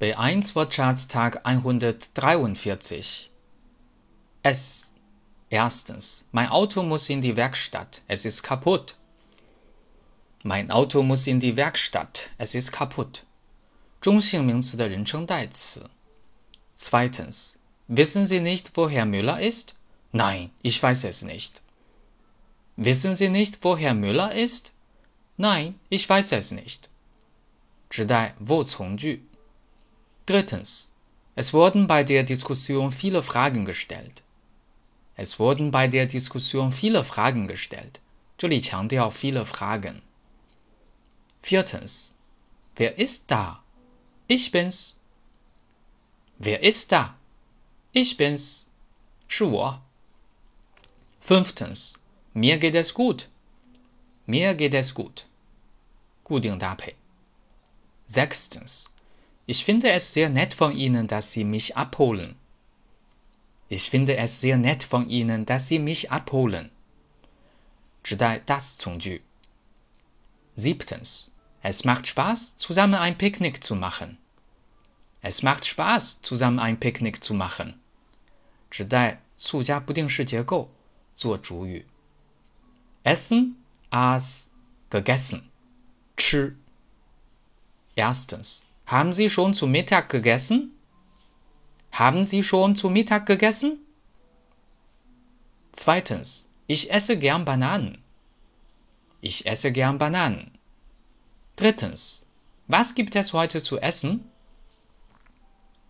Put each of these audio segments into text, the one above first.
B1 Wortschatztag 143. Es. Erstens. Mein Auto muss in die Werkstatt. Es ist kaputt. Mein Auto muss in die Werkstatt. Es ist kaputt. 中性名词的人称代词。Zweitens. Wissen Sie nicht, wo Herr Müller ist? Nein, ich weiß es nicht. Wissen Sie nicht, wo Herr Müller ist? Nein, ich weiß es nicht. 指代 wo 从句。 Drittens. Es wurden bei der Diskussion viele Fragen gestellt. Es wurden bei der Diskussion viele Fragen gestellt. 这里强调 viele Fragen. Viertens. Wer ist da? Ich bin's. Wer ist da? Ich bin's. 是我. Fünftens. Mir geht es gut. Mir geht es gut. 固定搭配. Sechstens. Ich finde es sehr nett von Ihnen, dass Sie mich abholen. Ich finde es sehr nett von Ihnen, dass Sie mich abholen. 指代 das 从句. Siebtens. Es macht Spaß, zusammen ein Picknick zu machen. Es macht Spaß, zusammen ein Picknick zu machen. 指代促加不定式结构，做主语。Essen, as, gegessen, 吃。Erstens. Haben Sie schon zu Mittag gegessen? Haben Sie schon zu Mittag gegessen? Zweitens. Ich esse gern Bananen. Ich esse gern Bananen. Drittens. Was gibt es heute zu essen?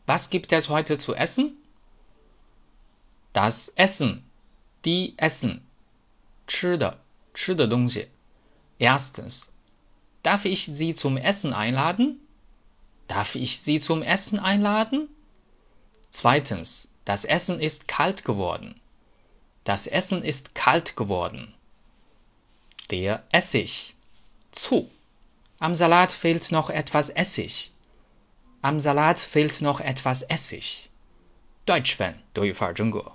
Was gibt es heute zu essen? Das Essen. Die Essen. 吃的,吃的东西. Erstens. Darf ich Sie zum Essen einladen? Darf ich Sie zum Essen einladen? Zweitens, das Essen ist kalt geworden. Das Essen ist kalt geworden. Der Essig. Zu. Am Salat fehlt noch etwas Essig. Am Salat fehlt noch etwas Essig. Deutsch-Fan 德语范儿真格。